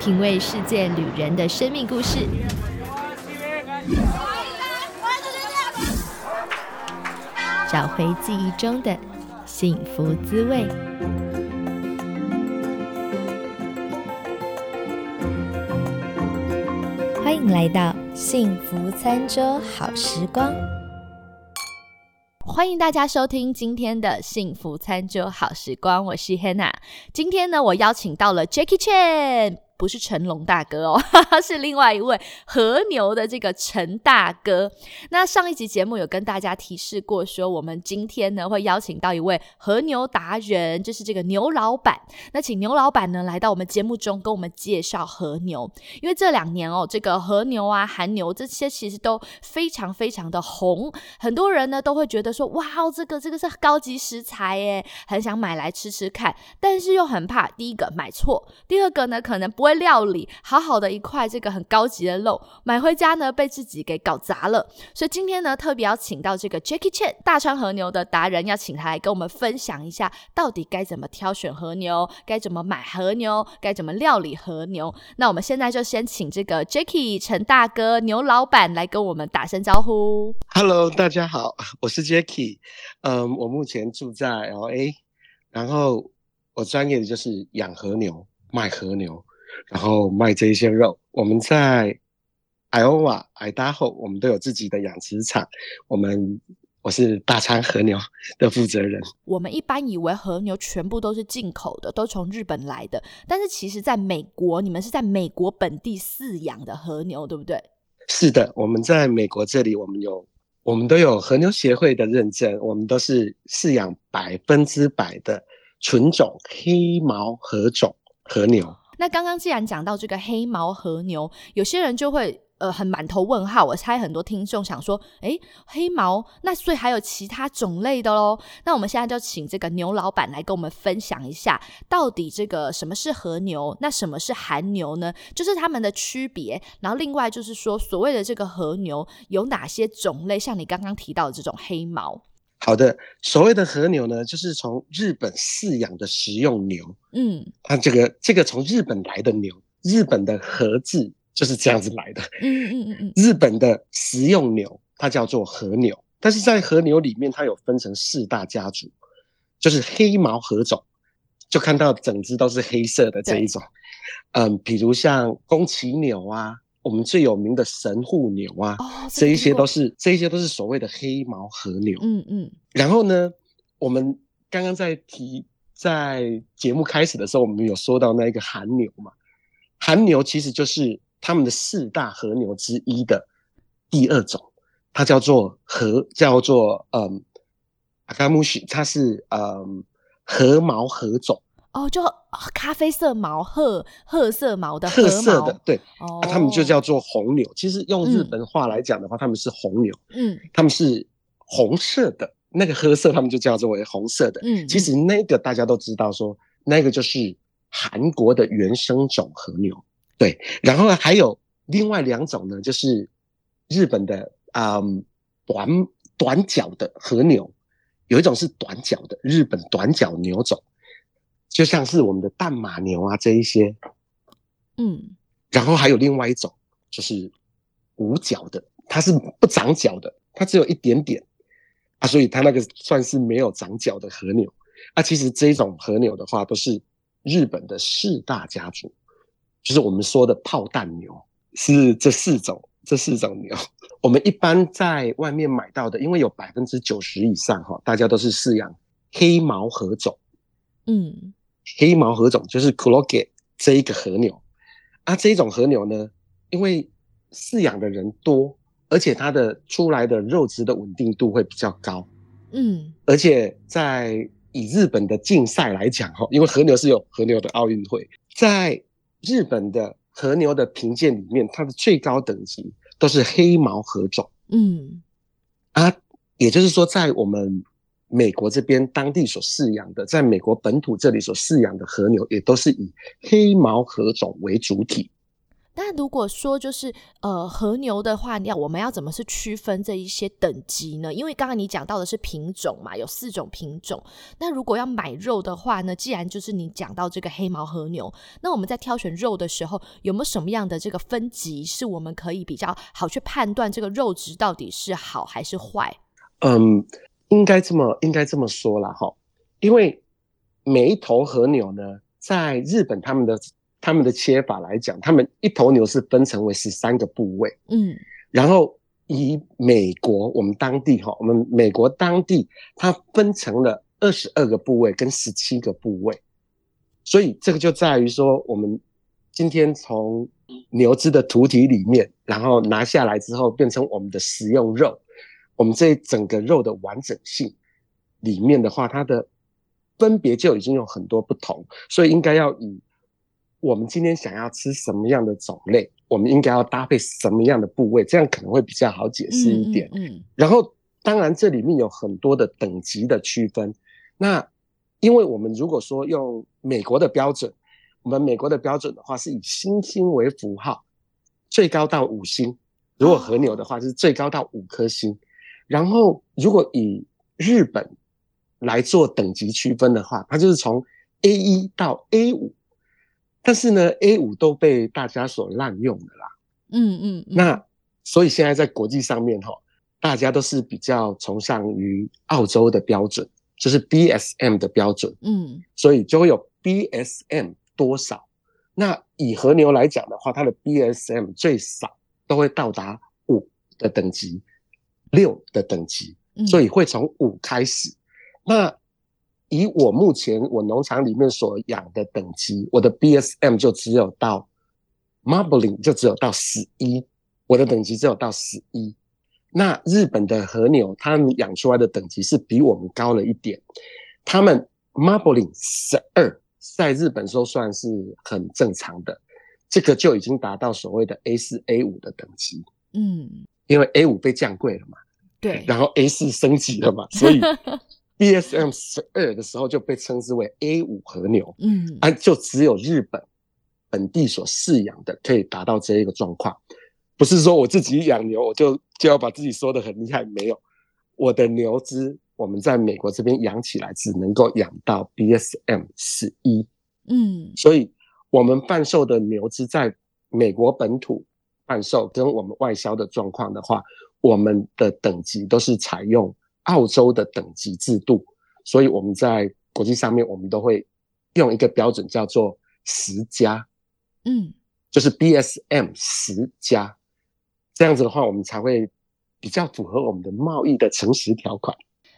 品味世界旅人的生命故事，找回记忆中的幸福滋味。欢迎来到幸福餐桌好时光。欢迎大家收听今天的幸福餐桌好时光，我是 Hannah。今天呢，我邀请到了 Jackie Chan。不是成龙大哥哦，是另外一位和牛的这个陈大哥。那上一集节目有跟大家提示过，说我们今天呢会邀请到一位和牛达人，就是这个牛老板。那请牛老板呢来到我们节目中，跟我们介绍和牛。因为这两年哦，这个和牛啊、韩牛这些其实都非常非常的红，很多人呢都会觉得说，哇，这个这个是高级食材耶，很想买来吃吃看，但是又很怕第一个买错，第二个呢可能不会。料理好好的一块这个很高级的肉，买回家呢被自己给搞砸了。所以今天呢特别要请到这个 Jackie Chan 大川和牛的达人，要请他来跟我们分享一下，到底该怎么挑选和牛，该怎么买和牛，该怎么料理和牛。那我们现在就先请这个 Jackie 陈大哥牛老板来跟我们打声招呼。Hello，大家好，我是 Jackie。嗯，我目前住在 LA，然后我专业的就是养和牛，卖和牛。然后卖这一些肉，我们在 Iowa、Idaho，我们都有自己的养殖场。我们我是大昌和牛 的负责人。我们一般以为和牛全部都是进口的，都从日本来的，但是其实在美国，你们是在美国本地饲养的和牛，对不对？是的，我们在美国这里，我们有我们都有和牛协会的认证，我们都是饲养百分之百的纯种黑毛和种和牛。那刚刚既然讲到这个黑毛和牛，有些人就会呃很满头问号。我猜很多听众想说，诶，黑毛那所以还有其他种类的喽？那我们现在就请这个牛老板来跟我们分享一下，到底这个什么是和牛，那什么是韩牛呢？就是它们的区别。然后另外就是说，所谓的这个和牛有哪些种类？像你刚刚提到的这种黑毛。好的，所谓的和牛呢，就是从日本饲养的食用牛。嗯，它这个这个从日本来的牛，日本的和字就是这样子来的。嗯嗯嗯嗯，日本的食用牛，它叫做和牛。但是在和牛里面，它有分成四大家族，就是黑毛和种，就看到整只都是黑色的这一种。嗯，比如像宫崎牛啊。我们最有名的神户牛啊，这一些都是这一些都是所谓的黑毛和牛。嗯嗯。然后呢，我们刚刚在提在节目开始的时候，我们有说到那一个韩牛嘛？韩牛其实就是他们的四大和牛之一的第二种，它叫做和叫做嗯阿卡姆许，它是嗯和毛和种。哦，就咖啡色毛、褐褐色毛的褐色的，对，哦，他们就叫做红牛。其实用日本话来讲的话，他们是红牛，嗯，他们是红色的，那个褐色他们就叫做为红色的，嗯，其实那个大家都知道，说那个就是韩国的原生种和牛，对。然后还有另外两种呢，就是日本的啊短短脚的和牛，有一种是短脚的日本短脚牛种。就像是我们的淡马牛啊这一些，嗯，然后还有另外一种就是无角的，它是不长角的，它只有一点点啊，所以它那个算是没有长角的和牛啊。其实这种和牛的话，都是日本的四大家族，就是我们说的炮弹牛，是这四种这四种牛。我们一般在外面买到的，因为有百分之九十以上哈，大家都是饲养黑毛和种，嗯。黑毛和种？就是 l o g e 这一个和牛。啊，这一种和牛呢，因为饲养的人多，而且它的出来的肉质的稳定度会比较高，嗯，而且在以日本的竞赛来讲哈，因为和牛是有和牛的奥运会，在日本的和牛的评鉴里面，它的最高等级都是黑毛和种，嗯，啊，也就是说在我们。美国这边当地所饲养的，在美国本土这里所饲养的和牛，也都是以黑毛和种为主体。那如果说就是呃和牛的话，要我们要怎么是区分这一些等级呢？因为刚刚你讲到的是品种嘛，有四种品种。那如果要买肉的话呢，既然就是你讲到这个黑毛和牛，那我们在挑选肉的时候，有没有什么样的这个分级，是我们可以比较好去判断这个肉质到底是好还是坏？嗯，应该这么应该这么说了哈，因为每一头和牛呢，在日本他们的。他们的切法来讲，他们一头牛是分成为十三个部位，嗯，然后以美国我们当地哈，我们美国当地它分成了二十二个部位跟十七个部位，所以这个就在于说，我们今天从牛只的图体里面，然后拿下来之后变成我们的食用肉，我们这整个肉的完整性里面的话，它的分别就已经有很多不同，所以应该要以。我们今天想要吃什么样的种类，我们应该要搭配什么样的部位，这样可能会比较好解释一点。嗯，然后当然这里面有很多的等级的区分。那因为我们如果说用美国的标准，我们美国的标准的话是以星星为符号，最高到五星。如果和牛的话是最高到五颗星。然后如果以日本来做等级区分的话，它就是从 A 一到 A 五。但是呢，A 五都被大家所滥用的啦。嗯嗯。那所以现在在国际上面哈，大家都是比较崇尚于澳洲的标准，就是 BSM 的标准。嗯。所以就会有 BSM 多少？那以和牛来讲的话，它的 BSM 最少都会到达五的等级，六的等级，所以会从五开始。那以我目前我农场里面所养的等级，我的 BSM 就只有到 Marbling 就只有到十一，我的等级只有到十一。那日本的和牛，他们养出来的等级是比我们高了一点，他们 Marbling 十二，在日本说算是很正常的，这个就已经达到所谓的 A 四 A 五的等级。嗯，因为 A 五被降贵了嘛，对，然后 A 四升级了嘛，所以。BSM 十二的时候就被称之为 A 五和牛，嗯，啊，就只有日本本地所饲养的可以达到这一个状况，不是说我自己养牛我就就要把自己说的很厉害，没有，我的牛只我们在美国这边养起来只能够养到 BSM 十一，嗯，所以我们贩售的牛只在美国本土贩售跟我们外销的状况的话，我们的等级都是采用。澳洲的等级制度，所以我们在国际上面，我们都会用一个标准叫做十加，嗯，就是 BSM 十加，这样子的话，我们才会比较符合我们的贸易的诚实条款。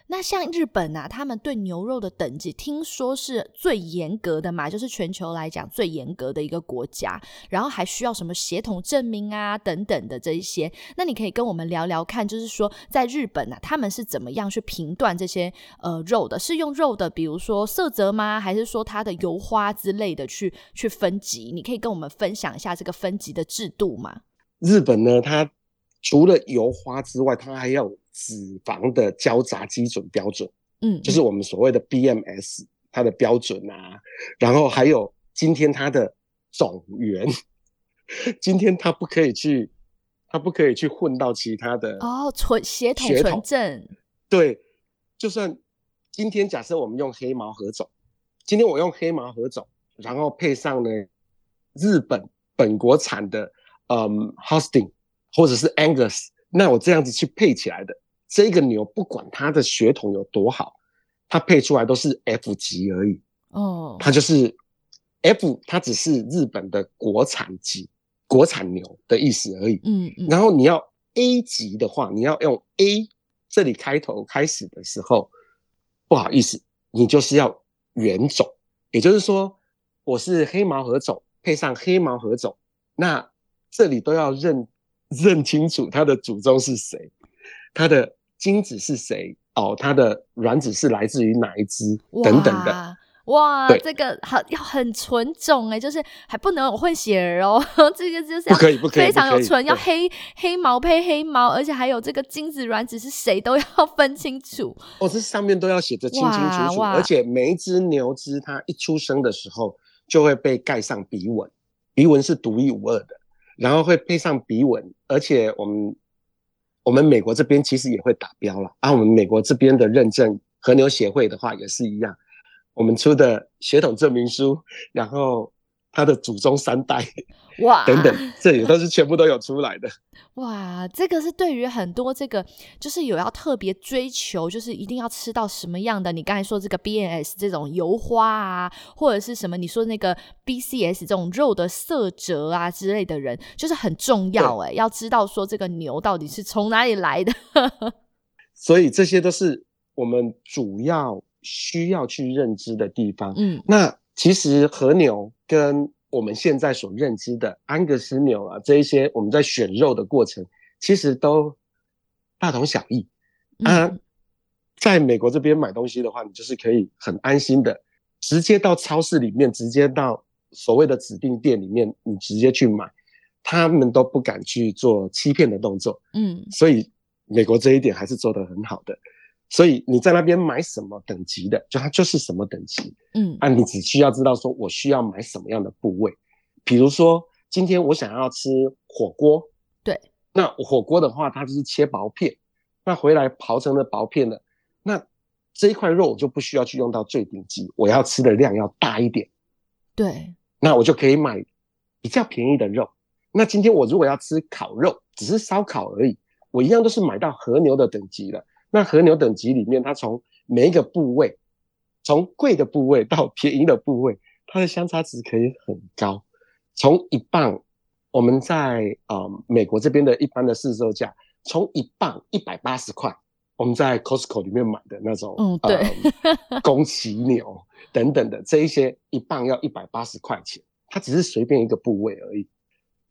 那像日本啊，他们对牛肉的等级听说是最严格的嘛，就是全球来讲最严格的一个国家，然后还需要什么协同证明啊等等的这一些。那你可以跟我们聊聊看，就是说在日本啊，他们是怎么样去评断这些呃肉的？是用肉的，比如说色泽吗？还是说它的油花之类的去去分级？你可以跟我们分享一下这个分级的制度吗？日本呢，它除了油花之外，它还要。脂肪的交杂基准标准，嗯，就是我们所谓的 BMS 它的标准啊，然后还有今天它的种源，今天它不可以去，它不可以去混到其他的哦，纯血统纯正，对，就算今天假设我们用黑毛合种，今天我用黑毛合种，然后配上呢日本本国产的嗯 Hosting 或者是 Angus，那我这样子去配起来的。这个牛不管它的血统有多好，它配出来都是 F 级而已。哦，它就是 F，它只是日本的国产级、国产牛的意思而已。嗯嗯。然后你要 A 级的话，你要用 A 这里开头开始的时候，不好意思，你就是要原种，也就是说我是黑毛和种配上黑毛和种，那这里都要认认清楚它的祖宗是谁，它的。精子是谁？哦，它的卵子是来自于哪一只？等等的。哇，这个好要很纯种哎，就是还不能有混血儿哦。这个就是不可以，不可以，非常有纯，要黑黑毛配黑毛，而且还有这个精子卵子是谁都要分清楚。哦，这上面都要写的清清楚楚，而且每一只牛只它一出生的时候就会被盖上鼻纹，鼻纹是独一无二的。然后会配上鼻纹，而且我们我们美国这边其实也会打标了啊。我们美国这边的认证和牛协会的话也是一样，我们出的血统证明书，然后他的祖宗三代哇 等等，这也都是全部都有出来的。哇，这个是对于很多这个就是有要特别追求，就是一定要吃到什么样的？你刚才说这个 BNS 这种油花啊，或者是什么？你说那个 BCS 这种肉的色泽啊之类的人，就是很重要哎，要知道说这个牛到底是从哪里来的。所以这些都是我们主要需要去认知的地方。嗯，那其实和牛跟我们现在所认知的安格斯牛啊，这一些我们在选肉的过程，其实都大同小异啊。在美国这边买东西的话，你就是可以很安心的，直接到超市里面，直接到所谓的指定店里面，你直接去买，他们都不敢去做欺骗的动作。嗯，所以美国这一点还是做得很好的。所以你在那边买什么等级的，就它就是什么等级，嗯，啊，你只需要知道说我需要买什么样的部位，比如说今天我想要吃火锅，对，那火锅的话，它就是切薄片，那回来刨成了薄片的，那这一块肉我就不需要去用到最顶级，我要吃的量要大一点，对，那我就可以买比较便宜的肉。那今天我如果要吃烤肉，只是烧烤而已，我一样都是买到和牛的等级了。那和牛等级里面，它从每一个部位，从贵的部位到便宜的部位，它的相差值可以很高。从一磅，我们在啊美国这边的一般的市售价，从一磅一百八十块，我们在 Costco 里面买的那种，嗯，对，宫崎牛等等的这一些，一磅要一百八十块钱，它只是随便一个部位而已。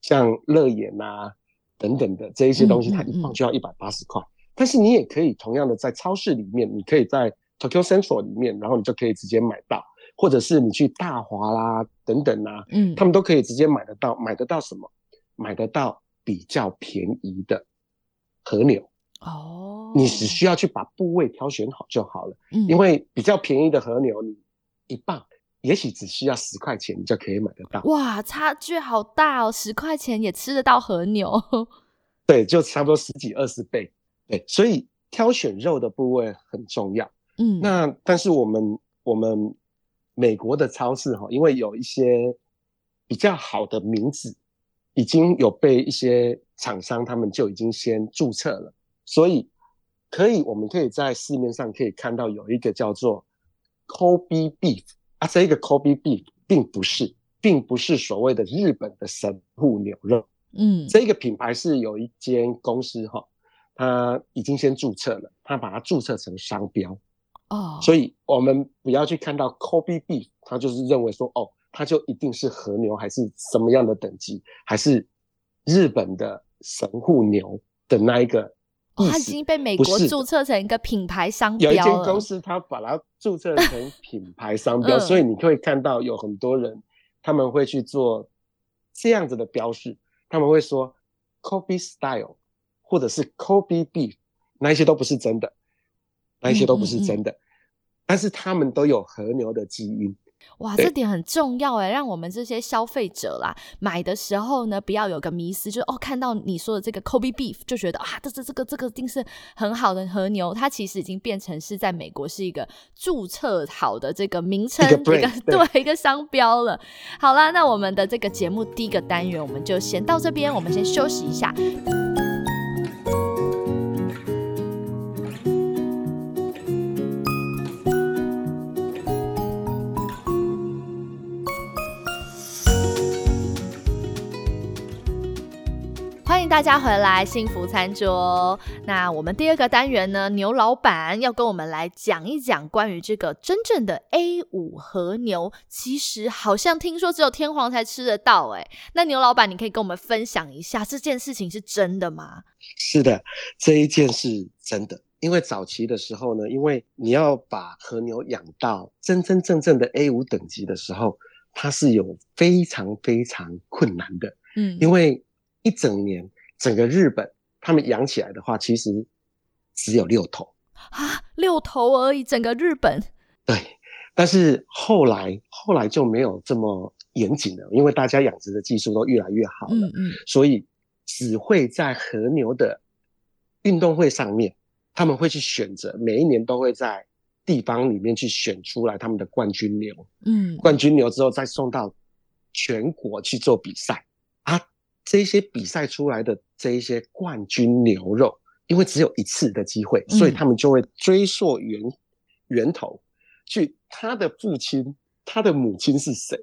像乐眼啊等等的这一些东西，它一磅就要一百八十块。但是你也可以同样的在超市里面，你可以在 Tokyo Central 里面，然后你就可以直接买到，或者是你去大华啦等等啊，嗯，他们都可以直接买得到，买得到什么？买得到比较便宜的和牛哦，你只需要去把部位挑选好就好了，嗯，因为比较便宜的和牛，你一磅也许只需要十块钱，你就可以买得到。哇，差距好大哦，十块钱也吃得到和牛，对，就差不多十几二十倍。对，所以挑选肉的部位很重要。嗯，那但是我们我们美国的超市哈，因为有一些比较好的名字，已经有被一些厂商他们就已经先注册了，所以可以我们可以在市面上可以看到有一个叫做 Kobe Beef 啊，这一个 Kobe Beef 并不是，并不是所谓的日本的神户牛肉。嗯，这个品牌是有一间公司哈。他已经先注册了，他把它注册成商标。哦，所以我们不要去看到 Kobe beef，他就是认为说哦，它就一定是和牛还是什么样的等级，还是日本的神户牛的那一个它已经被美国注册成一个品牌商标有一间公司他把它注册成品牌商标，所以你会看到有很多人他们会去做这样子的标示，他们会说 Kobe style。或者是 Kobe beef，那一些都不是真的，那一些都不是真的，但是他们都有和牛的基因。哇，这点很重要哎，让我们这些消费者啦买的时候呢，不要有个迷思，就是哦，看到你说的这个 Kobe beef 就觉得啊，这这这个这个一定是很好的和牛，它其实已经变成是在美国是一个注册好的这个名称，一个对一个商标了。好啦，那我们的这个节目第一个单元我们就先到这边，我们先休息一下。大家回来，幸福餐桌。那我们第二个单元呢？牛老板要跟我们来讲一讲关于这个真正的 A 五和牛。其实好像听说只有天皇才吃得到，哎，那牛老板，你可以跟我们分享一下这件事情是真的吗？是的，这一件是真的。因为早期的时候呢，因为你要把和牛养到真真正正的 A 五等级的时候，它是有非常非常困难的。嗯，因为一整年。整个日本，他们养起来的话，其实只有六头啊，六头而已。整个日本，对，但是后来后来就没有这么严谨了，因为大家养殖的技术都越来越好了，嗯，所以只会在和牛的运动会上面，他们会去选择，每一年都会在地方里面去选出来他们的冠军牛，嗯，冠军牛之后再送到全国去做比赛。啊，这些比赛出来的这一些冠军牛肉，因为只有一次的机会，所以他们就会追溯源源头，去他的父亲、他的母亲是谁。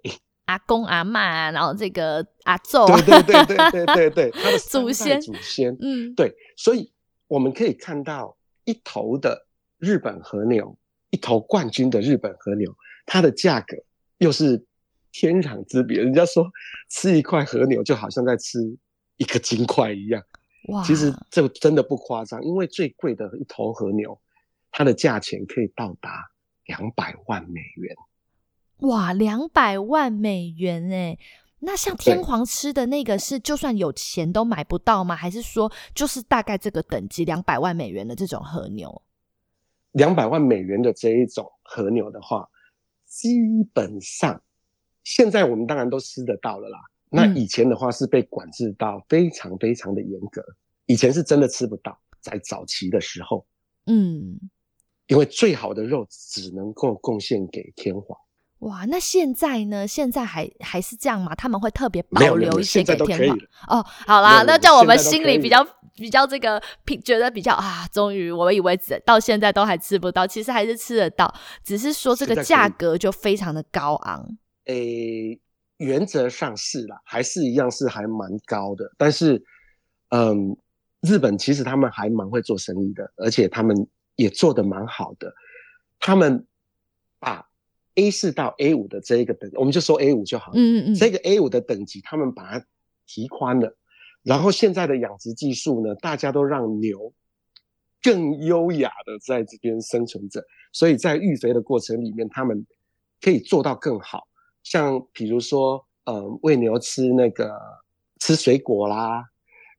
阿公阿妈，然后这个阿祖，对对对对对对对，他的 祖先祖先，嗯，对，所以我们可以看到一头的日本和牛，一头冠军的日本和牛，它的价格又是天壤之别。人家说吃一块和牛就好像在吃一个金块一样，哇，其实这真的不夸张，因为最贵的一头和牛，它的价钱可以到达两百万美元。哇，两百万美元哎！那像天皇吃的那个是，就算有钱都买不到吗？还是说，就是大概这个等级两百万美元的这种和牛？两百万美元的这一种和牛的话，基本上现在我们当然都吃得到了啦。那以前的话是被管制到非常非常的严格，以前是真的吃不到，在早期的时候，嗯，因为最好的肉只能够贡献给天皇。哇，那现在呢？现在还还是这样吗？他们会特别保留一些给天皇哦。好啦，那叫我们心里比较比较这个，觉得比较啊，终于我以为到现在都还吃不到，其实还是吃得到，只是说这个价格就非常的高昂。诶，原则上是啦，还是一样是还蛮高的。但是，嗯，日本其实他们还蛮会做生意的，而且他们也做的蛮好的。他们把 A 四到 A 五的这一个等，我们就说 A 五就好。嗯嗯嗯。这个 A 五的等级，他们把它提宽了。然后现在的养殖技术呢，大家都让牛更优雅的在这边生存着。所以在育肥的过程里面，他们可以做到更好。像比如说，呃，喂牛吃那个吃水果啦，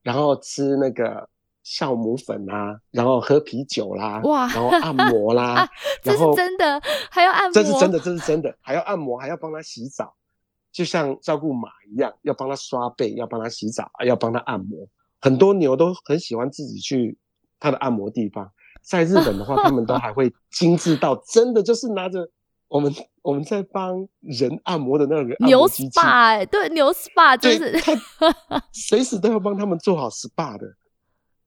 然后吃那个。酵母粉啦，然后喝啤酒啦，哇，然后按摩啦，这是真的，还要按摩，这是真的，这是真的，还要按摩，还要帮他洗澡，就像照顾马一样，要帮他刷背，要帮他洗澡，要帮他按摩。很多牛都很喜欢自己去他的按摩地方。在日本的话，他们都 还会精致到真的就是拿着我们我们在帮人按摩的那个牛 SPA，对，牛 SPA 就是他 随时都要帮他们做好 SPA 的。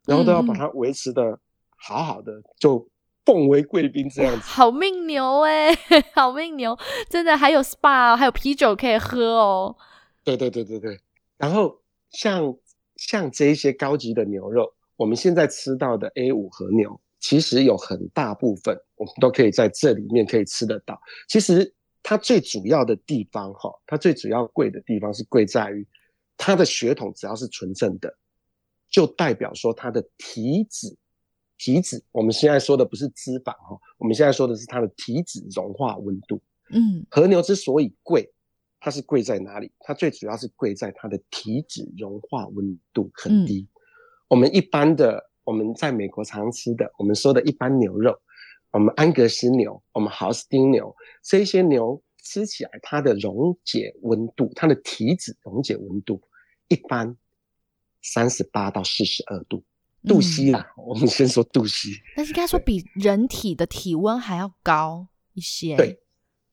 然后都要把它维持的好好的，就奉为贵宾这样子。好命牛哎，好命牛，真的还有 SPA，还有啤酒可以喝哦。对对对对对。然后像像这一些高级的牛肉，我们现在吃到的 A 五和牛，其实有很大部分我们都可以在这里面可以吃得到。其实它最主要的地方哈，它最主要贵的地方是贵在于它的血统只要是纯正的。就代表说它的体脂，体脂，我们现在说的不是脂肪哈，我们现在说的是它的体脂融化温度。嗯，和牛之所以贵，它是贵在哪里？它最主要是贵在它的体脂融化温度很低。我们一般的，我们在美国常吃的，我们说的一般牛肉，我们安格斯牛，我们豪斯汀牛，这些牛吃起来它的溶解温度，它的体脂溶解温度一般。三十八到四十二度，度 C 啦，我们先说度 C。但是应该说比人体的体温还要高一些。对，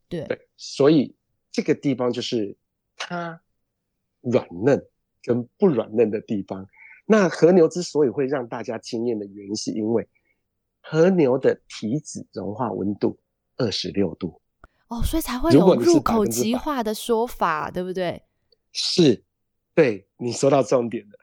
对对，所以这个地方就是它软嫩跟不软嫩的地方。那和牛之所以会让大家惊艳的原因，是因为和牛的体脂融化温度二十六度。哦，所以才会有入口即化的说法，对不对？是，对你说到重点了。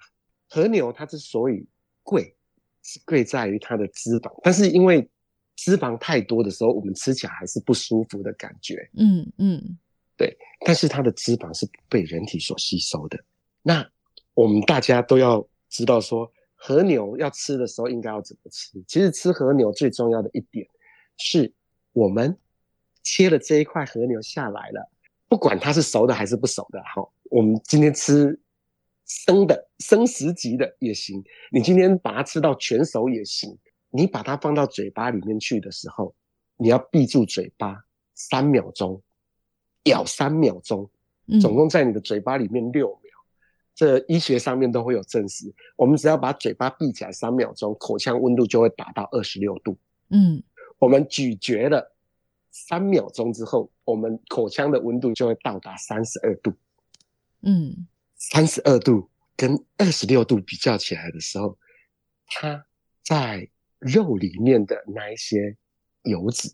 和牛它之所以贵，是贵在于它的脂肪，但是因为脂肪太多的时候，我们吃起来还是不舒服的感觉。嗯嗯，对。但是它的脂肪是不被人体所吸收的。那我们大家都要知道说，和牛要吃的时候应该要怎么吃？其实吃和牛最重要的一点是，我们切了这一块和牛下来了，不管它是熟的还是不熟的，好，我们今天吃。生的生食级的也行，你今天把它吃到全熟也行。你把它放到嘴巴里面去的时候，你要闭住嘴巴三秒钟，咬三秒钟，总共在你的嘴巴里面六秒。这医学上面都会有证实。我们只要把嘴巴闭起来三秒钟，口腔温度就会达到二十六度。嗯，我们咀嚼了三秒钟之后，我们口腔的温度就会到达三十二度。嗯，三十二度跟二十六度比较起来的时候，它在肉里面的那一些油脂。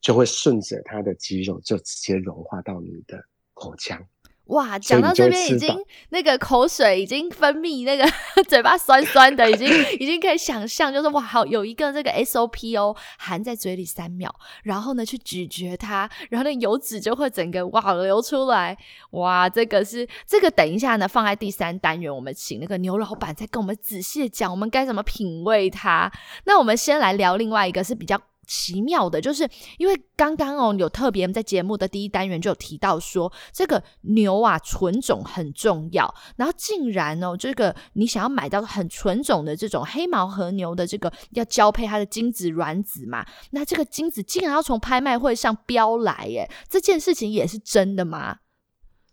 就会顺着它的肌肉，就直接融化到你的口腔。哇，讲到这边已经那个口水已经分泌，那个 嘴巴酸酸的，已经 已经可以想象，就是哇，好有一个这个 SOP 哦，含在嘴里三秒，然后呢去咀嚼它，然后那油脂就会整个哇流出来。哇，这个是这个，等一下呢放在第三单元，我们请那个牛老板再跟我们仔细的讲，我们该怎么品味它。那我们先来聊另外一个是比较。奇妙的，就是因为刚刚哦，有特别在节目的第一单元就有提到说，这个牛啊纯种很重要，然后竟然哦，这个你想要买到很纯种的这种黑毛和牛的这个要交配它的精子卵子嘛，那这个精子竟然要从拍卖会上标来耶，这件事情也是真的吗？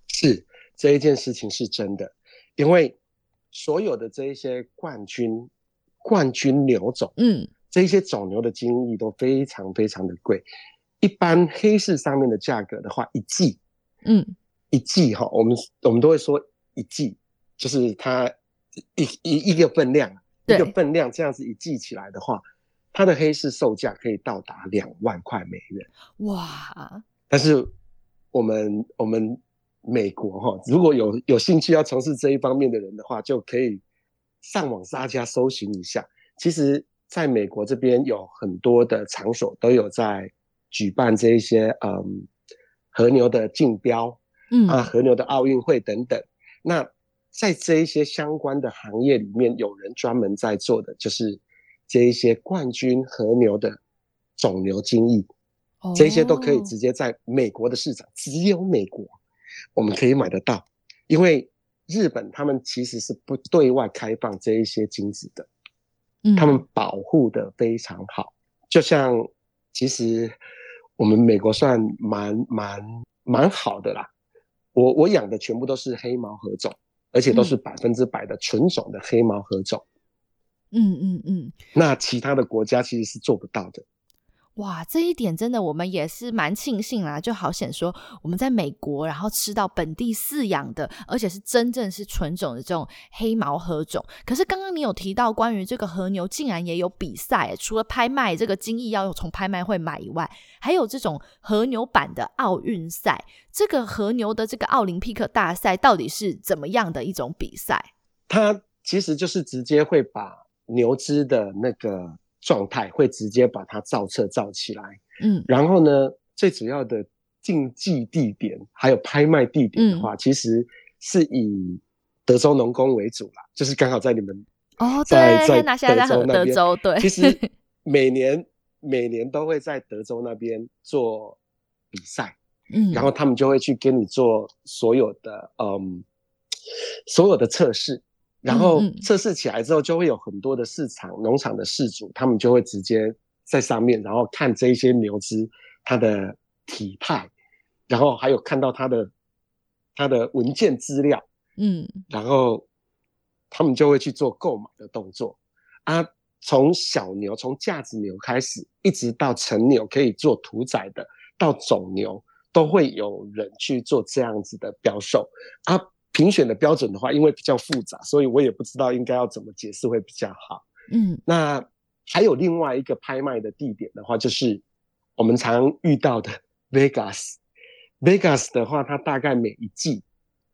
是这一件事情是真的，因为所有的这一些冠军冠军牛种，嗯。这些种牛的精液都非常非常的贵，一般黑市上面的价格的话，一季，嗯，一季哈，我们我们都会说一季，就是它一一一个分量，一个分量这样子一季起来的话，它的黑市售价可以到达两万块美元，哇！但是我们我们美国哈，如果有有兴趣要从事这一方面的人的话，就可以上网大家搜寻一下，其实。在美国这边有很多的场所都有在举办这一些嗯和牛的竞标，嗯啊和牛的奥运会等等。那在这一些相关的行业里面，有人专门在做的就是这一些冠军和牛的种牛精益，这些都可以直接在美国的市场，只有美国我们可以买得到，因为日本他们其实是不对外开放这一些精子的。他们保护的非常好，就像其实我们美国算蛮蛮蛮好的啦。我我养的全部都是黑毛合种，而且都是百分之百的纯种的黑毛合种。嗯嗯嗯。那其他的国家其实是做不到的。哇，这一点真的我们也是蛮庆幸啦，就好显说我们在美国，然后吃到本地饲养的，而且是真正是纯种的这种黑毛和种。可是刚刚你有提到关于这个和牛，竟然也有比赛，除了拍卖这个精益要从拍卖会买以外，还有这种和牛版的奥运赛。这个和牛的这个奥林匹克大赛到底是怎么样的一种比赛？它其实就是直接会把牛只的那个。状态会直接把它照册照起来，嗯，然后呢，最主要的竞技地点还有拍卖地点的话，其实是以德州农工为主啦，就是刚好在你们哦，在在德州那边，对，其实每年每年都会在德州那边做比赛，嗯，然后他们就会去跟你做所有的嗯所有的测试。然后测试起来之后，就会有很多的市场农场的事主，他们就会直接在上面，然后看这些牛只它的体态，然后还有看到它的它的文件资料，嗯，然后他们就会去做购买的动作啊。从小牛，从架子牛开始，一直到成牛可以做屠宰的，到种牛，都会有人去做这样子的标售啊。评选的标准的话，因为比较复杂，所以我也不知道应该要怎么解释会比较好。嗯，那还有另外一个拍卖的地点的话，就是我们常遇到的 Vegas。Vegas 的话，它大概每一季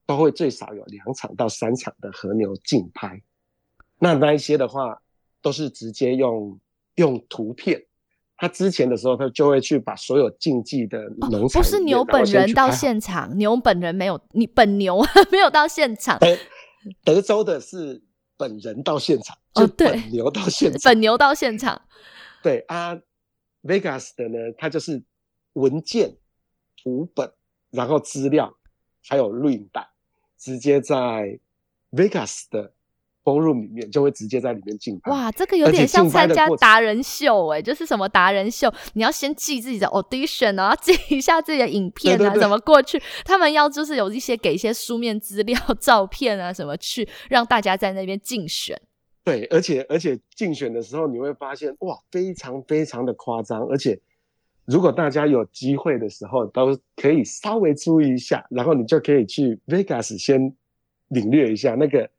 都会最少有两场到三场的和牛竞拍。那那一些的话，都是直接用用图片。他之前的时候，他就会去把所有竞技的农场，不是牛本人到现场，牛本人没有，你本牛 没有到现场。德州的是本人到现场，就本牛到现场，本牛到现场。对啊，Vegas 的呢，它就是文件、图本，然后资料，还有录影带，直接在 Vegas 的 ballroom 里面，就会直接在里面竞拍。哇，这个有点像参加达人秀哎，就是什么达人秀，你要先记自己的 audition 啊，记一下自己的影片啊，怎么过去。他们要就是有一些给一些书面资料、照片啊什么去让大家在那边竞选。对，而且而且竞选的时候你会发现哇，非常非常的夸张，而且如果大家有机会的时候，都可以稍微注意一下，然后你就可以去 Vegas 先领略一下那个。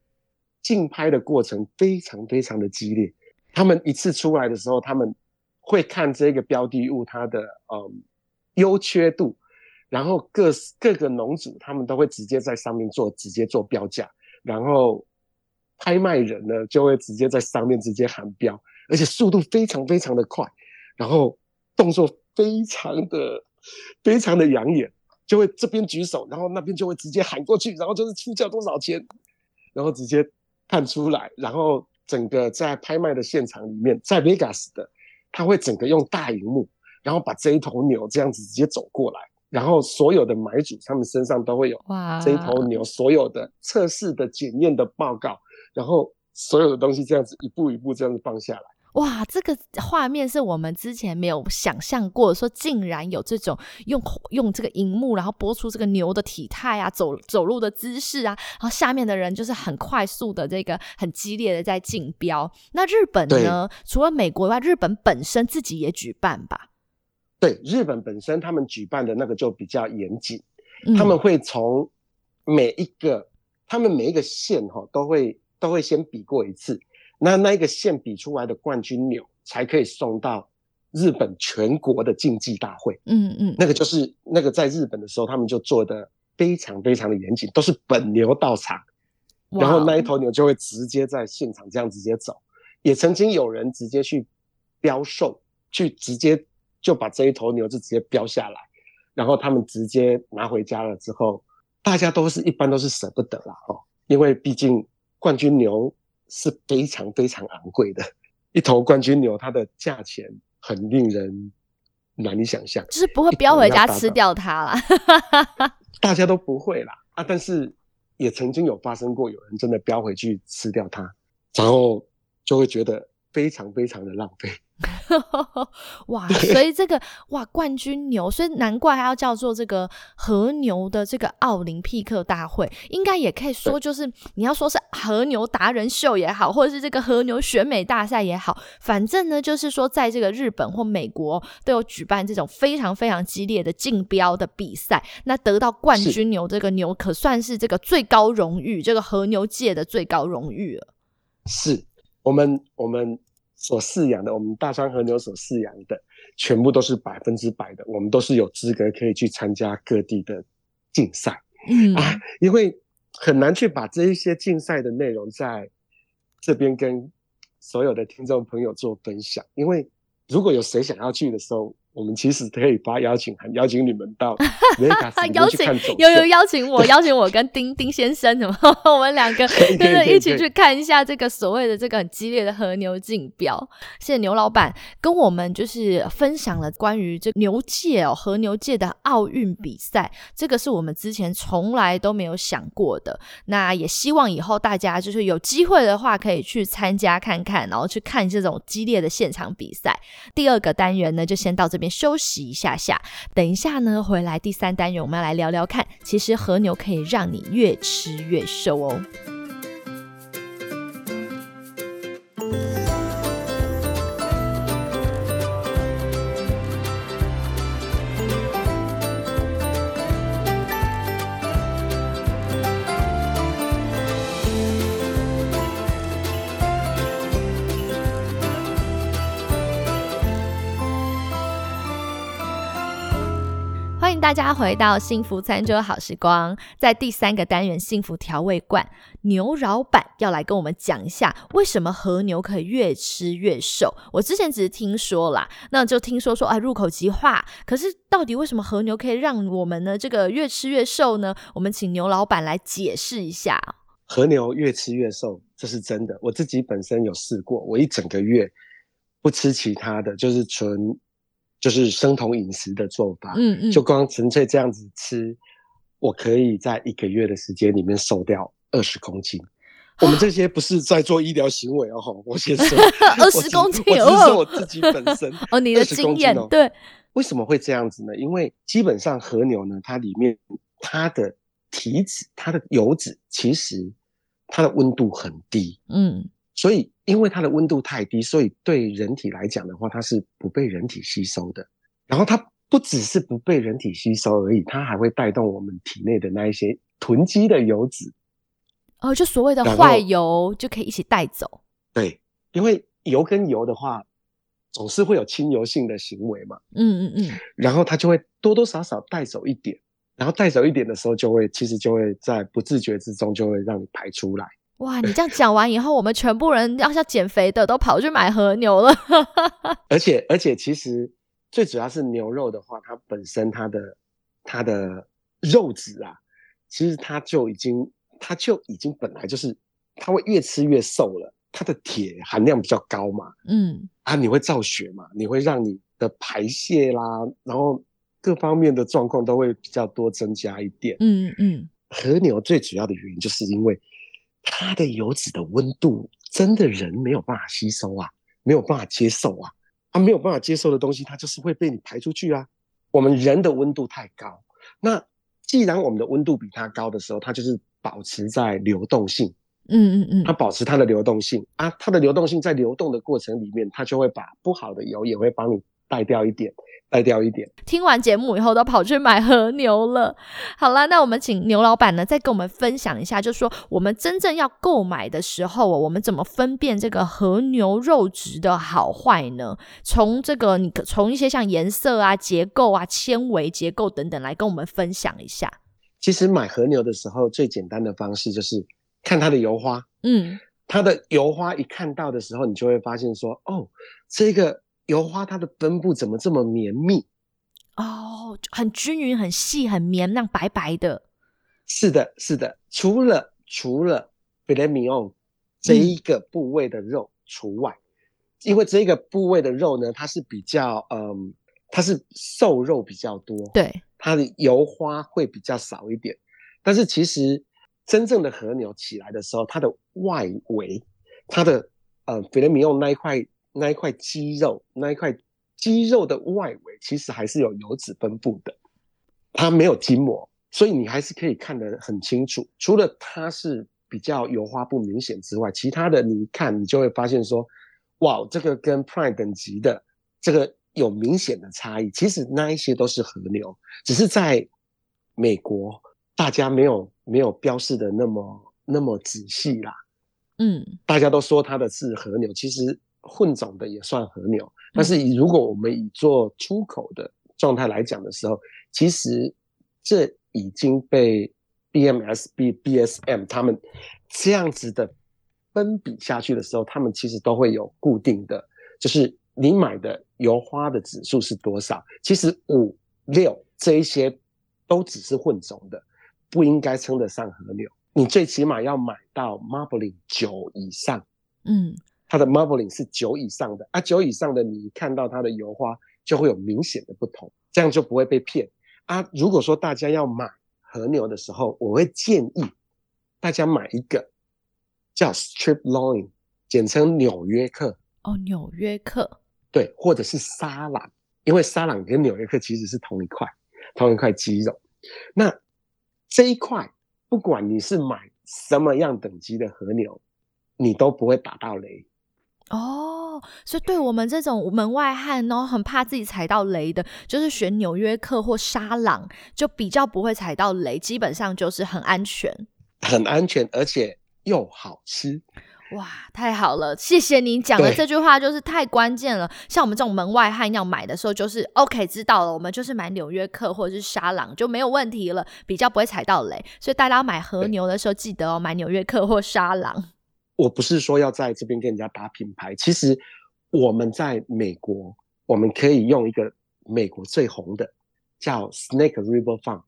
竞拍的过程非常非常的激烈，他们一次出来的时候，他们会看这个标的物它的嗯优缺度，然后各各个农主他们都会直接在上面做直接做标价，然后拍卖人呢就会直接在上面直接喊标，而且速度非常非常的快，然后动作非常的非常的养眼，就会这边举手，然后那边就会直接喊过去，然后就是出价多少钱，然后直接。看出来，然后整个在拍卖的现场里面，在 Vegas 的，他会整个用大荧幕，然后把这一头牛这样子直接走过来，然后所有的买主他们身上都会有这一头牛所有的测试的检验的报告，然后所有的东西这样子一步一步这样子放下来。哇，这个画面是我们之前没有想象过，说竟然有这种用用这个荧幕，然后播出这个牛的体态啊，走走路的姿势啊，然后下面的人就是很快速的这个很激烈的在竞标。那日本呢？除了美国外，日本本身自己也举办吧？对，日本本身他们举办的那个就比较严谨，他们会从每一个他们每一个县哈都会都会先比过一次。那那一个线比出来的冠军牛才可以送到日本全国的竞技大会。嗯嗯，那个就是那个在日本的时候，他们就做的非常非常的严谨，都是本牛到场，然后那一头牛就会直接在现场这样直接走。也曾经有人直接去标售，去直接就把这一头牛就直接标下来，然后他们直接拿回家了之后，大家都是一般都是舍不得啦，哦，因为毕竟冠军牛。是非常非常昂贵的，一头冠军牛，它的价钱很令人难以想象，就是不会标回家吃掉它了，大家都不会啦啊！但是也曾经有发生过，有人真的标回去吃掉它，然后就会觉得非常非常的浪费。哇，所以这个哇冠军牛，所以难怪它要叫做这个和牛的这个奥林匹克大会，应该也可以说就是你要说是和牛达人秀也好，或者是这个和牛选美大赛也好，反正呢就是说在这个日本或美国都有举办这种非常非常激烈的竞标的比赛，那得到冠军牛这个牛可算是这个最高荣誉，这个和牛界的最高荣誉了。是我们我们。所饲养的，我们大山和牛所饲养的，全部都是百分之百的，我们都是有资格可以去参加各地的竞赛。嗯啊，因为很难去把这一些竞赛的内容在这边跟所有的听众朋友做分享，因为如果有谁想要去的时候。我们其实可以发邀请函，邀请你们到 邀请有有邀请我，邀请我跟丁丁先生，什么 我们两个 就是一起去看一下这个所谓的这个很激烈的和牛竞标。谢谢牛老板跟我们就是分享了关于这牛界哦和牛界的奥运比赛，这个是我们之前从来都没有想过的。那也希望以后大家就是有机会的话，可以去参加看看，然后去看这种激烈的现场比赛。第二个单元呢，就先到这。边休息一下下，等一下呢，回来第三单元我们要来聊聊看，其实和牛可以让你越吃越瘦哦。大家回到幸福餐桌好时光，在第三个单元幸福调味罐，牛老板要来跟我们讲一下，为什么和牛可以越吃越瘦。我之前只是听说啦，那就听说说啊入口即化，可是到底为什么和牛可以让我们呢这个越吃越瘦呢？我们请牛老板来解释一下。和牛越吃越瘦，这是真的，我自己本身有试过，我一整个月不吃其他的就是纯。就是生酮饮食的做法，嗯嗯，就光纯粹这样子吃，我可以在一个月的时间里面瘦掉二十公斤。我们这些不是在做医疗行为哦，我先说 二十公斤，我只是说我自己本身 哦，你的经验对，为什么会这样子呢？因为基本上和牛呢，它里面它的体脂、它的油脂，其实它的温度很低，嗯，所以因为它的温度太低，所以对人体来讲的话，它是不被人体吸收的。然后它不只是不被人体吸收而已，它还会带动我们体内的那一些囤积的油脂。哦，就所谓的坏油就可以一起带走。对，因为油跟油的话，总是会有亲油性的行为嘛。嗯嗯嗯。然后它就会多多少少带走一点，然后带走一点的时候，就会其实就会在不自觉之中就会让你排出来。哇，你这样讲完以后，我们全部人要要减肥的都跑去买和牛了。而 且而且，其实最主要是牛肉的话，它本身它的它的肉质啊，其实它就已经。它就已经本来就是，它会越吃越瘦了。它的铁含量比较高嘛，嗯，啊，你会造血嘛，你会让你的排泄啦，然后各方面的状况都会比较多增加一点。嗯嗯。和牛最主要的原因就是因为它的油脂的温度真的人没有办法吸收啊，没有办法接受啊，啊，没有办法接受的东西，它就是会被你排出去啊。我们人的温度太高，那既然我们的温度比它高的时候，它就是。保持在流动性，嗯嗯嗯，它保持它的流动性啊，它的流动性在流动的过程里面，它就会把不好的油也会帮你带掉一点，带掉一点。听完节目以后，都跑去买和牛了。好了，那我们请牛老板呢，再跟我们分享一下，就是说我们真正要购买的时候，我们怎么分辨这个和牛肉质的好坏呢？从这个你从一些像颜色啊、结构啊、纤维结构等等来跟我们分享一下。其实买和牛的时候，最简单的方式就是看它的油花。嗯，它的油花一看到的时候，你就会发现说，哦，这个油花它的分布怎么这么绵密？哦，很均匀、很细、很绵，那白白的。是的，是的。除了除了 l e m i o n 这一个部位的肉除外，因为这个部位的肉呢，它是比较嗯，它是瘦肉比较多。对。它的油花会比较少一点，但是其实真正的和牛起来的时候，它的外围，它的呃，菲雷米用那一块那一块肌肉，那一块肌肉的外围，其实还是有油脂分布的，它没有筋膜，所以你还是可以看得很清楚。除了它是比较油花不明显之外，其他的你一看，你就会发现说，哇，这个跟 Prime 等级的这个。有明显的差异，其实那一些都是和牛，只是在美国大家没有没有标示的那么那么仔细啦。嗯，大家都说它的是和牛，其实混种的也算和牛。但是如果我们以做出口的状态来讲的时候，其实这已经被 BMS、B、BSM 他们这样子的分比下去的时候，他们其实都会有固定的，就是。你买的油花的指数是多少？其实五六这一些都只是混种的，不应该称得上和牛。你最起码要买到 marbling 九以上，嗯，它的 marbling 是九以上的啊，九以上的你看到它的油花就会有明显的不同，这样就不会被骗啊。如果说大家要买和牛的时候，我会建议大家买一个叫 strip loin，简称纽约客哦，纽约客。对，或者是沙朗，因为沙朗跟纽约客其实是同一块，同一块肌肉。那这一块，不管你是买什么样等级的和牛，你都不会打到雷。哦，所以对我们这种门外汉呢，很怕自己踩到雷的，就是选纽约客或沙朗，就比较不会踩到雷，基本上就是很安全，很安全，而且又好吃。哇，太好了！谢谢你讲的这句话，就是太关键了。像我们这种门外汉要买的时候，就是 OK，知道了，我们就是买纽约客或者是沙朗就没有问题了，比较不会踩到雷。所以大家买和牛的时候，记得哦，买纽约客或沙朗。我不是说要在这边跟人家打品牌，其实我们在美国，我们可以用一个美国最红的叫 Snake River Farm，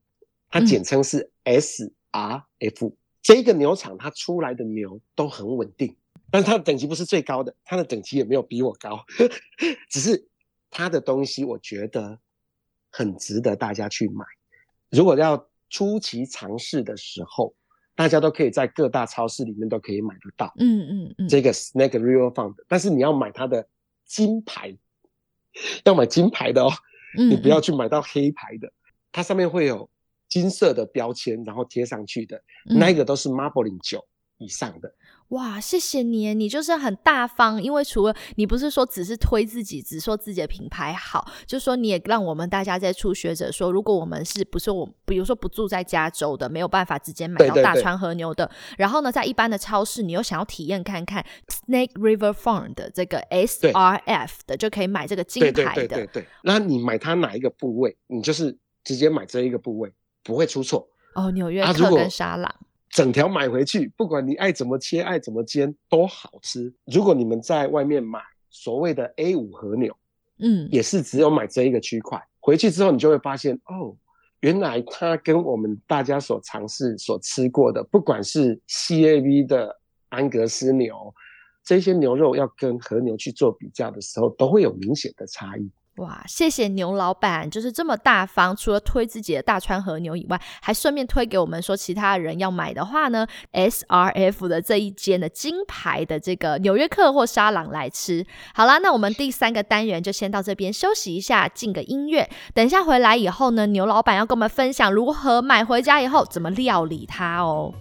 它简称是 SRF。这个牛场它出来的牛都很稳定，但是它的等级不是最高的，它的等级也没有比我高，只是它的东西我觉得很值得大家去买。如果要初期尝试的时候，大家都可以在各大超市里面都可以买得到。嗯嗯嗯，这个 Snack Real Fund，但是你要买它的金牌，要买金牌的哦，你不要去买到黑牌的，它上面会有金色的标签，然后贴上去的那一个都是 Marbling 酒以上的。哇，谢谢你，你就是很大方，因为除了你不是说只是推自己，只说自己的品牌好，就说你也让我们大家在初学者说，如果我们是不是我，比如说不住在加州的，没有办法直接买到大川和牛的，然后呢，在一般的超市，你又想要体验看看 Snake River Farm 的这个 SRF 的，就可以买这个金牌的。对对对，那你买它哪一个部位，你就是直接买这一个部位，不会出错。哦，纽约客跟沙朗。整条买回去，不管你爱怎么切，爱怎么煎，都好吃。如果你们在外面买所谓的 A 五和牛，嗯，也是只有买这一个区块，回去之后你就会发现，哦，原来它跟我们大家所尝试、所吃过的，不管是 C A V 的安格斯牛，这些牛肉要跟和牛去做比较的时候，都会有明显的差异。哇，谢谢牛老板，就是这么大方，除了推自己的大川和牛以外，还顺便推给我们说，其他人要买的话呢，S R F 的这一间的金牌的这个纽约客或沙朗来吃。好啦，那我们第三个单元就先到这边休息一下，进个音乐。等一下回来以后呢，牛老板要跟我们分享如何买回家以后怎么料理它哦。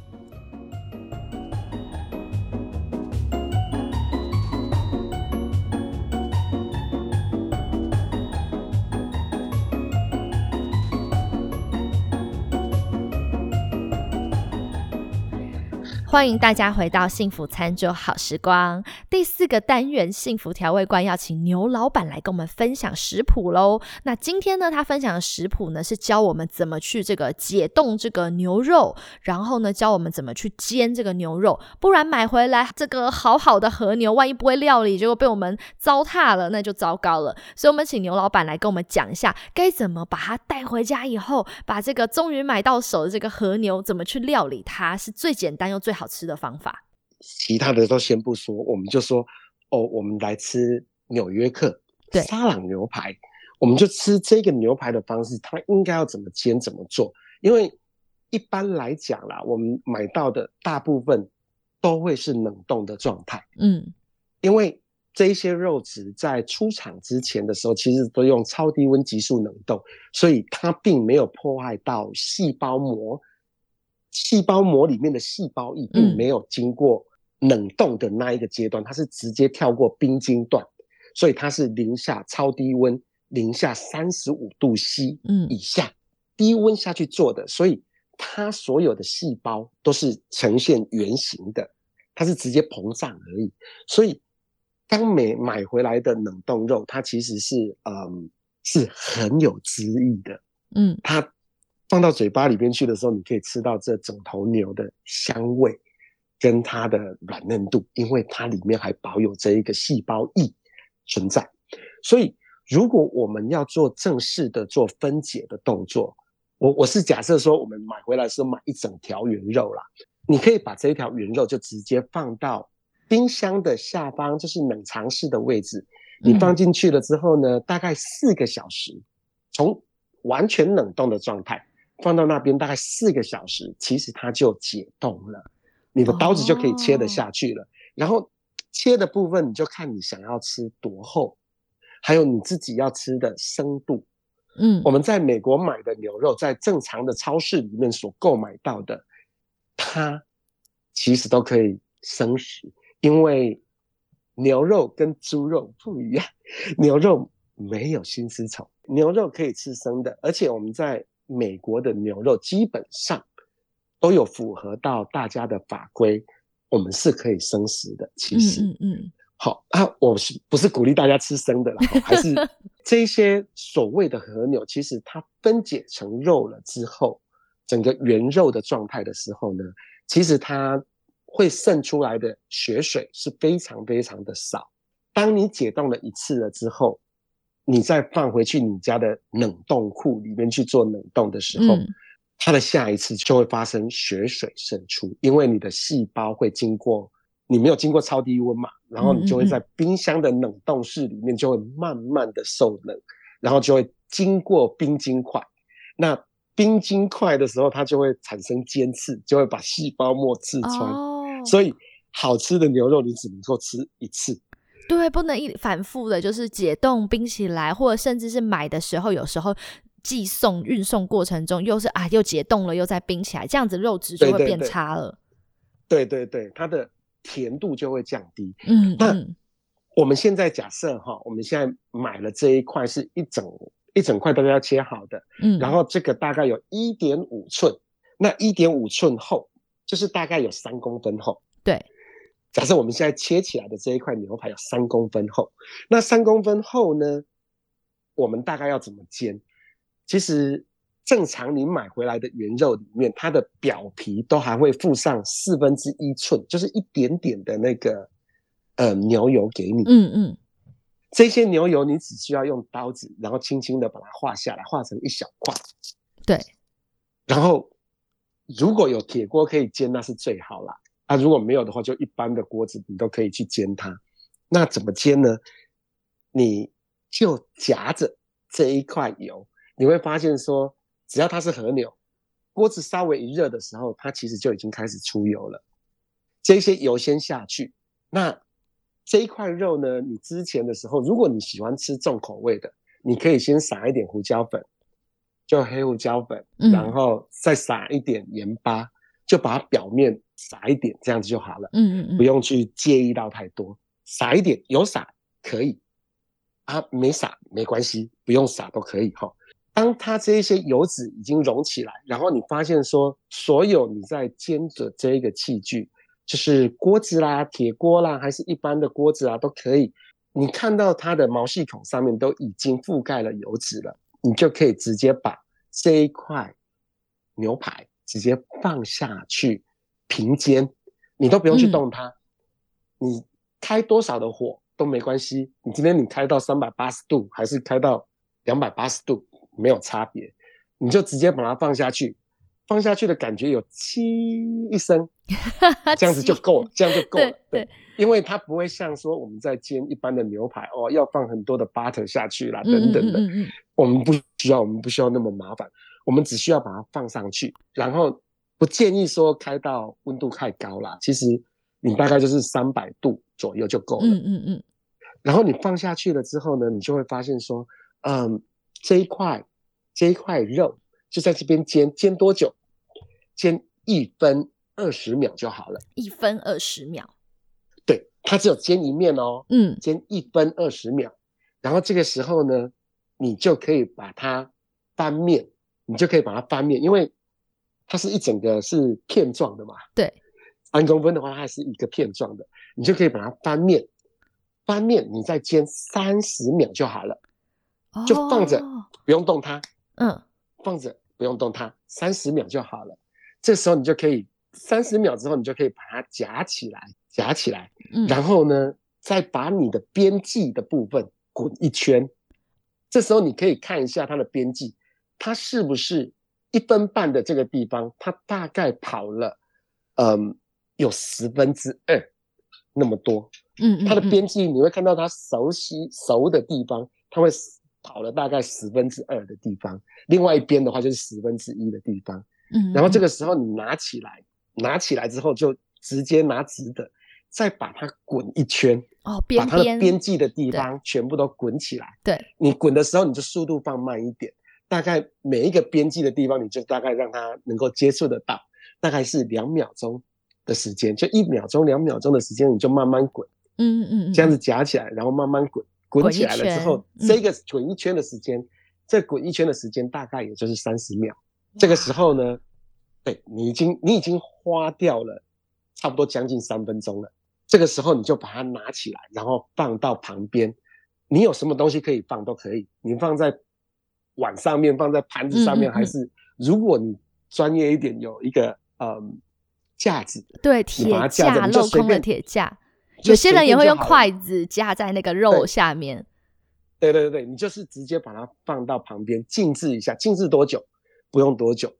欢迎大家回到幸福餐桌好时光第四个单元幸福调味罐，要请牛老板来跟我们分享食谱喽。那今天呢，他分享的食谱呢是教我们怎么去这个解冻这个牛肉，然后呢教我们怎么去煎这个牛肉。不然买回来这个好好的和牛，万一不会料理，结果被我们糟蹋了，那就糟糕了。所以，我们请牛老板来跟我们讲一下，该怎么把它带回家以后，把这个终于买到手的这个和牛，怎么去料理它，是最简单又最好。好吃的方法，其他的都先不说，我们就说哦，我们来吃纽约客对沙朗牛排，我们就吃这个牛排的方式，它应该要怎么煎怎么做？因为一般来讲啦，我们买到的大部分都会是冷冻的状态，嗯，因为这一些肉质在出厂之前的时候，其实都用超低温急速冷冻，所以它并没有破坏到细胞膜。细胞膜里面的细胞液并没有经过冷冻的那一个阶段，它是直接跳过冰晶段，所以它是零下超低温，零下三十五度 C 以下低温下去做的，所以它所有的细胞都是呈现圆形的，它是直接膨胀而已。所以刚买买回来的冷冻肉，它其实是嗯是很有汁意的，嗯，它。放到嘴巴里边去的时候，你可以吃到这整头牛的香味，跟它的软嫩度，因为它里面还保有这一个细胞液存在。所以，如果我们要做正式的做分解的动作，我我是假设说，我们买回来是买一整条原肉啦，你可以把这一条原肉就直接放到冰箱的下方，就是冷藏室的位置。你放进去了之后呢，大概四个小时，从完全冷冻的状态。放到那边大概四个小时，其实它就解冻了，你的刀子就可以切得下去了。然后切的部分你就看你想要吃多厚，还有你自己要吃的深度。嗯，我们在美国买的牛肉，在正常的超市里面所购买到的，它其实都可以生食，因为牛肉跟猪肉不一样，牛肉没有心丝虫，牛肉可以吃生的，而且我们在。美国的牛肉基本上都有符合到大家的法规，我们是可以生食的。其实，嗯嗯，好啊，我是不是鼓励大家吃生的啦？还是这些所谓的和牛，其实它分解成肉了之后，整个原肉的状态的时候呢，其实它会渗出来的血水是非常非常的少。当你解冻了一次了之后。你再放回去你家的冷冻库里面去做冷冻的时候，它的下一次就会发生血水渗出，因为你的细胞会经过你没有经过超低温嘛，然后你就会在冰箱的冷冻室里面就会慢慢的受冷，然后就会经过冰晶块。那冰晶块的时候，它就会产生尖刺，就会把细胞膜刺穿。所以好吃的牛肉你只能够吃一次，对，不能一反复的，就是解冻冰起来，或者甚至是买的时候，有时候寄送运送过程中又是啊又解冻了又再冰起来，这样子肉质就会变差了。对对对，它的甜度就会降低。嗯，那我们现在假设哈，我们现在买了这一块是一整。一整块都要切好的，嗯，然后这个大概有一点五寸，那一点五寸厚，就是大概有三公分厚。对，假设我们现在切起来的这一块牛排有三公分厚，那三公分厚呢，我们大概要怎么煎？其实正常你买回来的原肉里面，它的表皮都还会附上四分之一寸，就是一点点的那个呃牛油给你。嗯嗯。这些牛油你只需要用刀子，然后轻轻的把它划下来，划成一小块。对。然后如果有铁锅可以煎，那是最好啦。啊，如果没有的话，就一般的锅子你都可以去煎它。那怎么煎呢？你就夹着这一块油，你会发现说，只要它是和牛，锅子稍微一热的时候，它其实就已经开始出油了。这些油先下去，那。这一块肉呢，你之前的时候，如果你喜欢吃重口味的，你可以先撒一点胡椒粉，就黑胡椒粉，然后再撒一点盐巴，就把它表面撒一点，这样子就好了。嗯嗯嗯，不用去介意到太多，撒一点有撒可以，啊没撒没关系，不用撒都可以哈。当它这一些油脂已经融起来，然后你发现说，所有你在煎的这一个器具。就是锅子啦、铁锅啦，还是一般的锅子啊，都可以。你看到它的毛细孔上面都已经覆盖了油脂了，你就可以直接把这一块牛排直接放下去平煎，你都不用去动它。你开多少的火都没关系。你今天你开到三百八十度，还是开到两百八十度，没有差别。你就直接把它放下去。放下去的感觉有“七”一声，这样子就够了，这样就够了。对，因为它不会像说我们在煎一般的牛排哦，要放很多的 butter 下去啦，等等的。我们不需要，我们不需要那么麻烦，我们只需要把它放上去，然后不建议说开到温度太高啦。其实你大概就是三百度左右就够了。嗯嗯嗯。然后你放下去了之后呢，你就会发现说，嗯，这一块这一块肉。就在这边煎，煎多久？煎一分二十秒就好了。一分二十秒，对，它只有煎一面哦。嗯，煎一分二十秒，然后这个时候呢，你就可以把它翻面，你就可以把它翻面，因为它是一整个是片状的嘛。对，安公分的话，它是一个片状的，你就可以把它翻面，翻面，你再煎三十秒就好了，就放着，不用动它。嗯，放着。不用动它，三十秒就好了。这时候你就可以，三十秒之后你就可以把它夹起来，夹起来，然后呢，再把你的边际的部分滚一圈。这时候你可以看一下它的边际，它是不是一分半的这个地方，它大概跑了，嗯，有十分之二那么多。嗯，它的边际你会看到它熟悉熟的地方，它会。跑了大概十分之二的地方，另外一边的话就是十分之一的地方。嗯，然后这个时候你拿起来，拿起来之后就直接拿直的，再把它滚一圈。哦，把它的边际的地方全部都滚起来。对，你滚的时候你就速度放慢一点，大概每一个边际的地方你就大概让它能够接触得到，大概是两秒钟的时间，就一秒钟、两秒钟的时间，你就慢慢滚。嗯嗯嗯，这样子夹起来，然后慢慢滚。滚起来了之后，这个滚一圈的时间，这滚一圈的时间大概也就是三十秒。这个时候呢，对你已经你已经花掉了差不多将近三分钟了。这个时候你就把它拿起来，然后放到旁边。你有什么东西可以放都可以，你放在碗上面，放在盘子上面，还是如果你专业一点，有一个嗯架子，对，铁架镂空的铁架。有些人也会用筷子夹在那个肉下面。对对对对，你就是直接把它放到旁边静置一下，静置多久？不用多久，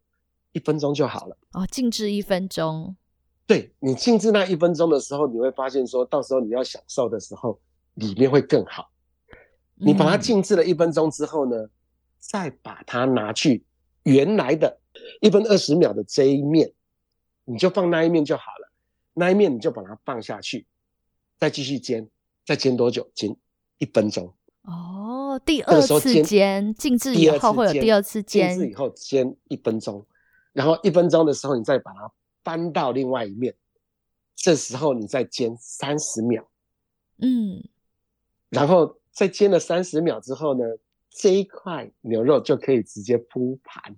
一分钟就好了。哦，静置一分钟。对你静置那一分钟的时候，你会发现说到时候你要享受的时候，里面会更好。你把它静置了一分钟之后呢，再把它拿去原来的一分二十秒的这一面，你就放那一面就好了。那一面你就把它放下去，再继续煎，再煎多久？煎一分钟。哦，第二次煎，静置以后会有第二次煎，静置以后煎一分钟，然后一分钟的时候你再把它翻到另外一面，这时候你再煎三十秒。嗯，然后再煎了三十秒之后呢？这一块牛肉就可以直接铺盘，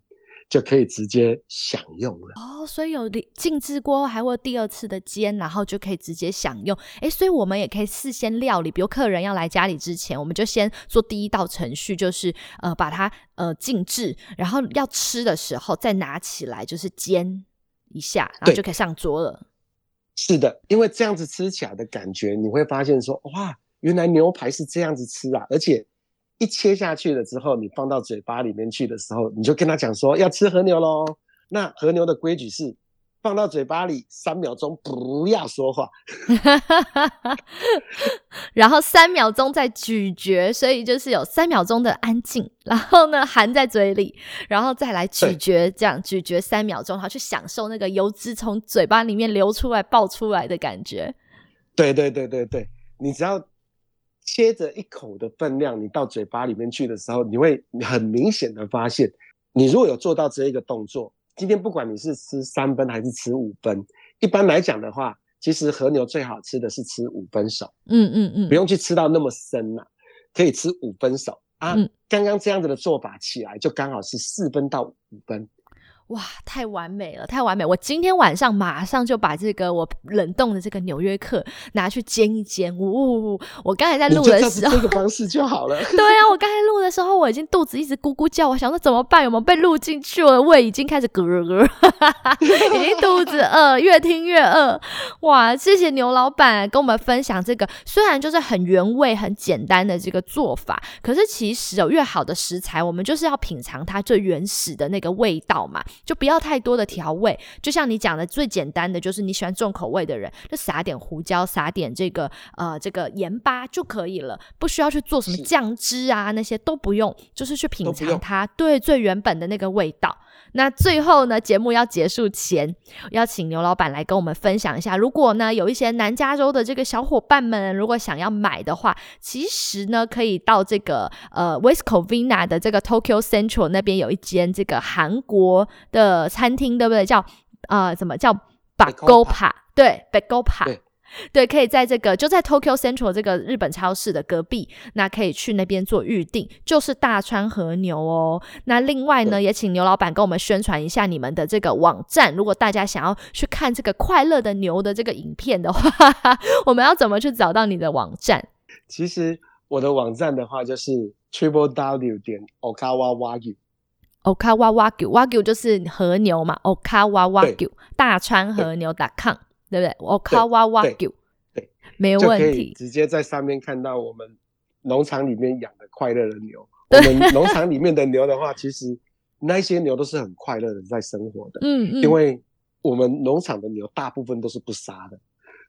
就可以直接享用了。哦，所以有静置锅，还会第二次的煎，然后就可以直接享用。哎，所以我们也可以事先料理，比如客人要来家里之前，我们就先做第一道程序，就是呃把它呃静置，然后要吃的时候再拿起来，就是煎一下，然后就可以上桌了。是的，因为这样子吃起来的感觉，你会发现说，哇，原来牛排是这样子吃啊，而且。一切下去了之后，你放到嘴巴里面去的时候，你就跟他讲说要吃和牛喽。那和牛的规矩是，放到嘴巴里三秒钟不要说话，然后三秒钟再咀嚼，所以就是有三秒钟的安静，然后呢含在嘴里，然后再来咀嚼，这样咀嚼三秒钟，然后去享受那个油脂从嘴巴里面流出来、爆出来的感觉。对对对对对，你只要。切着一口的分量，你到嘴巴里面去的时候，你会很明显的发现，你如果有做到这一个动作，今天不管你是吃三分还是吃五分，一般来讲的话，其实和牛最好吃的是吃五分熟，嗯嗯嗯，不用去吃到那么深了，可以吃五分熟啊。刚刚这样子的做法起来，就刚好是四分到五分。哇，太完美了，太完美！我今天晚上马上就把这个我冷冻的这个纽约客拿去煎一煎。呜，我刚才在录的时候，这个方式就好了。对啊，我刚才录的时候，我已经肚子一直咕咕叫，我想说怎么办？有没有被录进去？我的胃已经开始咯咯，已经肚子饿，越听越饿。哇，谢谢牛老板跟我们分享这个，虽然就是很原味、很简单的这个做法，可是其实有越好的食材，我们就是要品尝它最原始的那个味道嘛。就不要太多的调味，就像你讲的，最简单的就是你喜欢重口味的人，就撒点胡椒，撒点这个呃这个盐巴就可以了，不需要去做什么酱汁啊，那些都不用，就是去品尝它对最原本的那个味道。那最后呢，节目要结束前，邀请牛老板来跟我们分享一下，如果呢有一些南加州的这个小伙伴们，如果想要买的话，其实呢可以到这个呃 West Covina 的这个 Tokyo Central 那边有一间这个韩国的餐厅，对不对？叫呃怎么叫 Bagopa？对，Bagopa。对，可以在这个就在 Tokyo Central 这个日本超市的隔壁，那可以去那边做预定，就是大川和牛哦。那另外呢，也请牛老板跟我们宣传一下你们的这个网站。如果大家想要去看这个快乐的牛的这个影片的话，我们要怎么去找到你的网站？其实我的网站的话就是 triple w 点 okawa wagyu，okawa wagyu，wagyu 就是和牛嘛，okawa wagyu 大川和牛 .com。对不对？我靠哇哇狗，对，没有问题。直接在上面看到我们农场里面养的快乐的牛。我们农场里面的牛的话，其实那些牛都是很快乐的在生活的。嗯嗯。因为我们农场的牛大部分都是不杀的，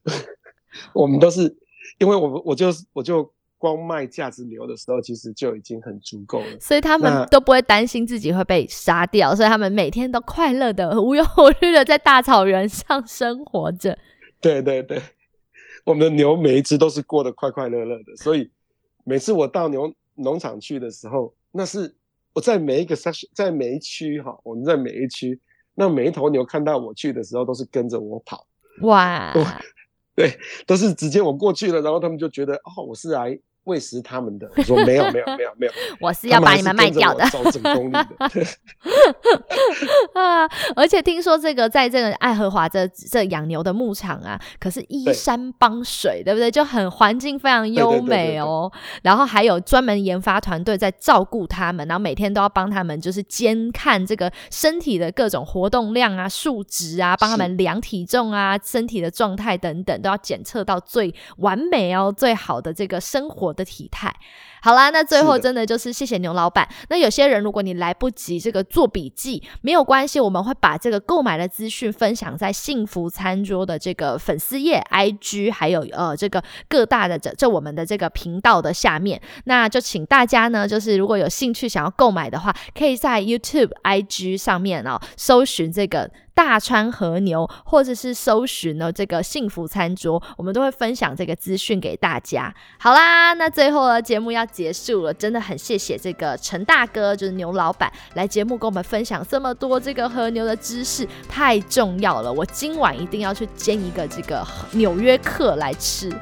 我们都是因为我我就我就。光卖价值牛的时候，其实就已经很足够了，所以他们都不会担心自己会被杀掉，所以他们每天都快乐的、无忧无虑的在大草原上生活着。对对对，我们的牛每一只都是过得快快乐乐的，所以每次我到牛农场去的时候，那是我在每一个 section，在每一区哈，我们在每一区，那每一头牛看到我去的时候，都是跟着我跑。哇！对，都是直接我过去了，然后他们就觉得哦，我是来喂食他们的。我说没有没有没有没有，我是要把你们卖掉的。走整公里的啊！而且听说这个在这个爱荷华这这养牛的牧场啊，可是依山傍水，对不对？就很环境非常优美哦。然后还有专门研发团队在照顾他们，然后每天都要帮他们就是监看这个身体的各种活动量啊、数值啊，帮他们量体重啊、身体的状态等等。都要检测到最完美哦，最好的这个生活的体态。好啦，那最后真的就是谢谢牛老板。那有些人如果你来不及这个做笔记，没有关系，我们会把这个购买的资讯分享在幸福餐桌的这个粉丝页、IG，还有呃这个各大的这这我们的这个频道的下面。那就请大家呢，就是如果有兴趣想要购买的话，可以在 YouTube、IG 上面哦搜寻这个。大川和牛，或者是搜寻呢这个幸福餐桌，我们都会分享这个资讯给大家。好啦，那最后呢节目要结束了，真的很谢谢这个陈大哥，就是牛老板来节目跟我们分享这么多这个和牛的知识，太重要了。我今晚一定要去煎一个这个纽约客来吃。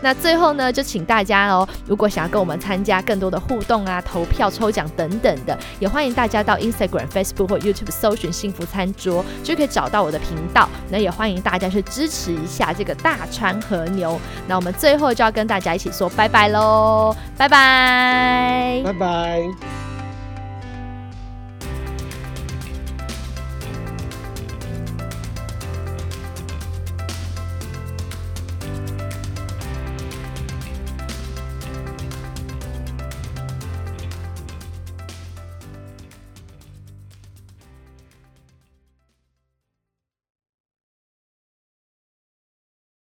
那最后呢，就请大家哦，如果想要跟我们参加更多的互动啊、投票、抽奖等等的，也欢迎大家到 Instagram、Facebook 或 YouTube 搜寻幸福餐桌，就可以找到我的频道，那也欢迎大家去支持一下这个大川和牛。那我们最后就要跟大家一起说拜拜喽，拜拜，拜拜。